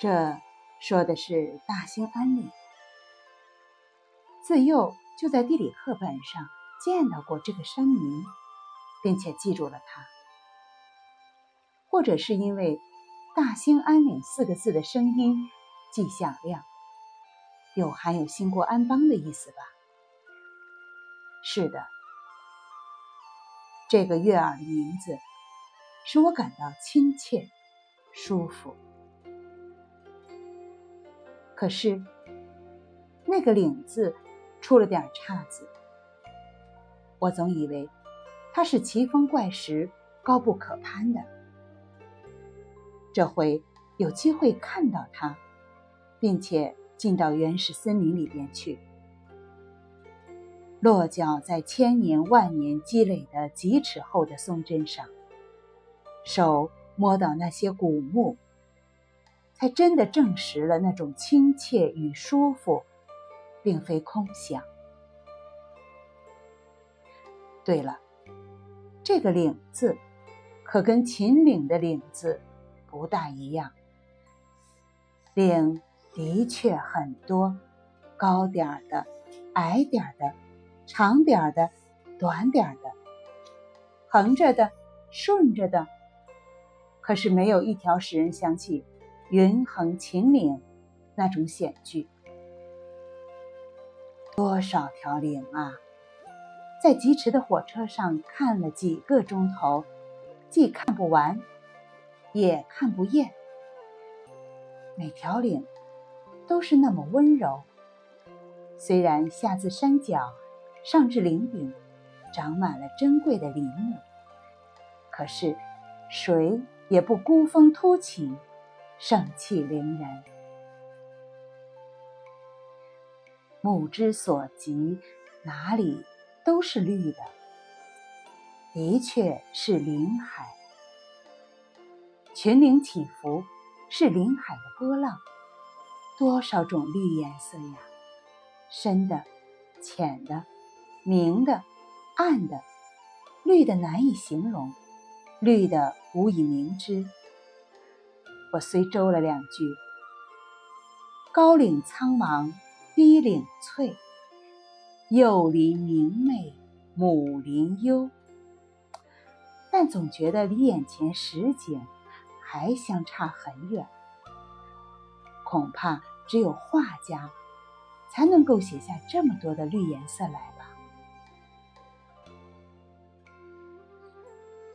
这说的是大兴安岭。自幼就在地理课本上见到过这个山名，并且记住了它。或者是因为“大兴安岭”四个字的声音既响亮，又含有兴国安邦的意思吧？是的，这个悦耳的名字使我感到亲切、舒服。可是，那个“岭”字出了点岔子。我总以为它是奇峰怪石、高不可攀的。这回有机会看到它，并且进到原始森林里边去，落脚在千年万年积累的几尺厚的松针上，手摸到那些古木。才真的证实了那种亲切与舒服，并非空想。对了，这个“岭”字，可跟秦岭的“岭”字不大一样。岭的确很多，高点儿的，矮点儿的，长点儿的，短点儿的，横着的，顺着的，可是没有一条使人想起。云横秦岭，那种险峻，多少条岭啊！在疾驰的火车上看了几个钟头，既看不完，也看不厌。每条岭都是那么温柔，虽然下自山脚，上至岭顶，长满了珍贵的林木，可是谁也不孤峰突起。盛气凌人，目之所及，哪里都是绿的，的确是林海。群岭起伏，是林海的波浪，多少种绿颜色呀！深的、浅的、明的、暗的，绿的难以形容，绿的无以明之。我虽诌了两句：“高岭苍茫，低岭翠，幼林明媚，母林幽。”但总觉得离眼前实景还相差很远。恐怕只有画家才能够写下这么多的绿颜色来吧。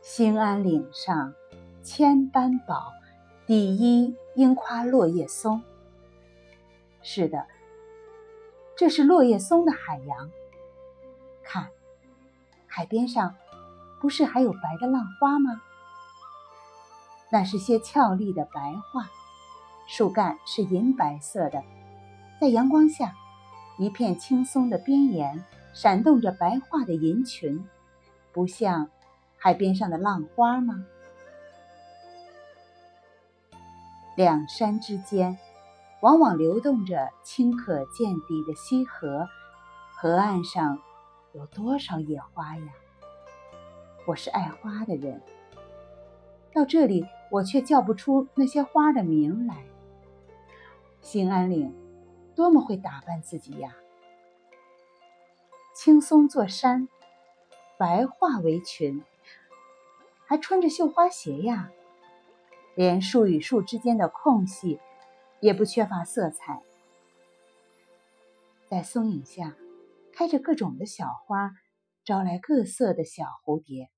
兴安岭上千般宝。第一应夸落叶松。是的，这是落叶松的海洋。看，海边上不是还有白的浪花吗？那是些俏丽的白桦，树干是银白色的，在阳光下，一片青松的边沿闪动着白桦的银裙，不像海边上的浪花吗？两山之间，往往流动着清可见底的溪河，河岸上有多少野花呀？我是爱花的人，到这里我却叫不出那些花的名来。兴安岭多么会打扮自己呀！青松做衫，白桦为裙，还穿着绣花鞋呀！连树与树之间的空隙，也不缺乏色彩。在松影下，开着各种的小花，招来各色的小蝴蝶。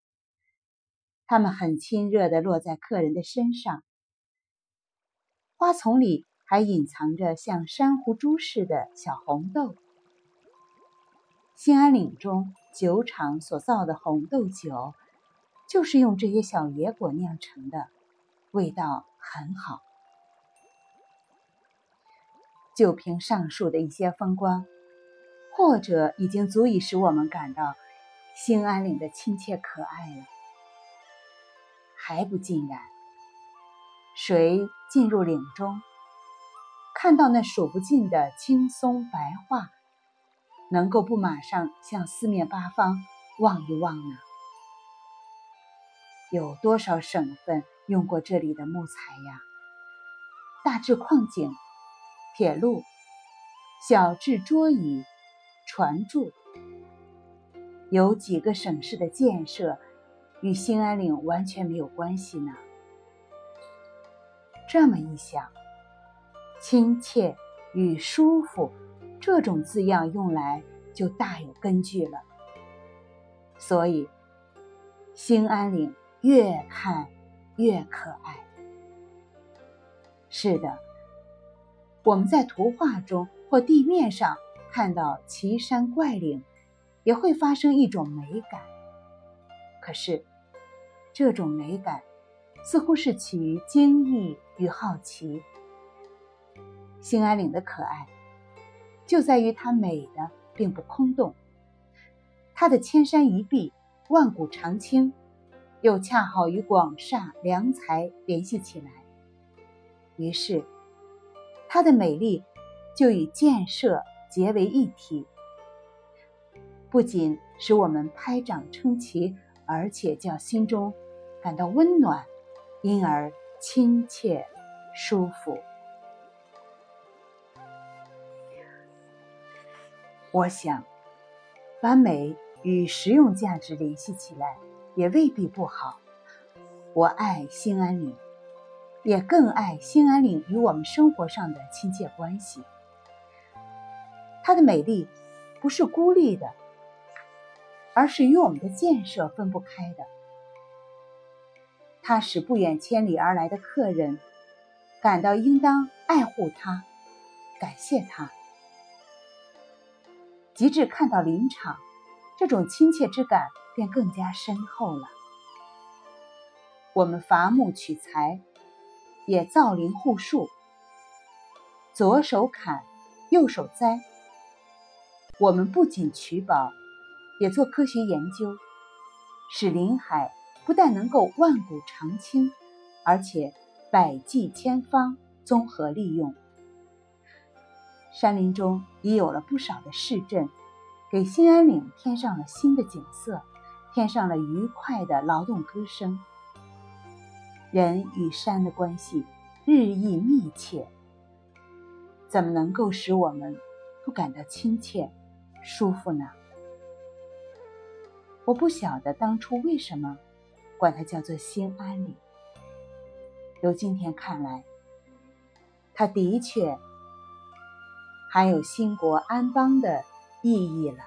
它们很亲热地落在客人的身上。花丛里还隐藏着像珊瑚珠似的小红豆。兴安岭中酒厂所造的红豆酒，就是用这些小野果酿成的。味道很好。就凭上述的一些风光，或者已经足以使我们感到兴安岭的亲切可爱了。还不尽然。谁进入岭中，看到那数不尽的青松白桦，能够不马上向四面八方望一望呢？有多少省份用过这里的木材呀？大至矿井、铁路，小至桌椅、船柱，有几个省市的建设与兴安岭完全没有关系呢？这么一想，亲切与舒服这种字样用来就大有根据了。所以，兴安岭越看越可爱。是的，我们在图画中或地面上看到奇山怪岭，也会发生一种美感。可是，这种美感。似乎是起于惊异与好奇。兴安岭的可爱，就在于它美的并不空洞。它的千山一碧、万古长青，又恰好与广厦良才联系起来。于是，它的美丽就与建设结为一体，不仅使我们拍掌称奇，而且叫心中感到温暖。因而亲切舒服。我想，把美与实用价值联系起来，也未必不好。我爱兴安岭，也更爱兴安岭与我们生活上的亲切关系。它的美丽不是孤立的，而是与我们的建设分不开的。它使不远千里而来的客人感到应当爱护它，感谢它。及至看到林场，这种亲切之感便更加深厚了。我们伐木取材，也造林护树，左手砍，右手栽。我们不仅取宝，也做科学研究，使林海。不但能够万古长青，而且百计千方，综合利用。山林中已有了不少的市镇，给兴安岭添上了新的景色，添上了愉快的劳动歌声。人与山的关系日益密切，怎么能够使我们不感到亲切、舒服呢？我不晓得当初为什么。管它叫做兴安岭。由今天看来，它的确含有兴国安邦的意义了。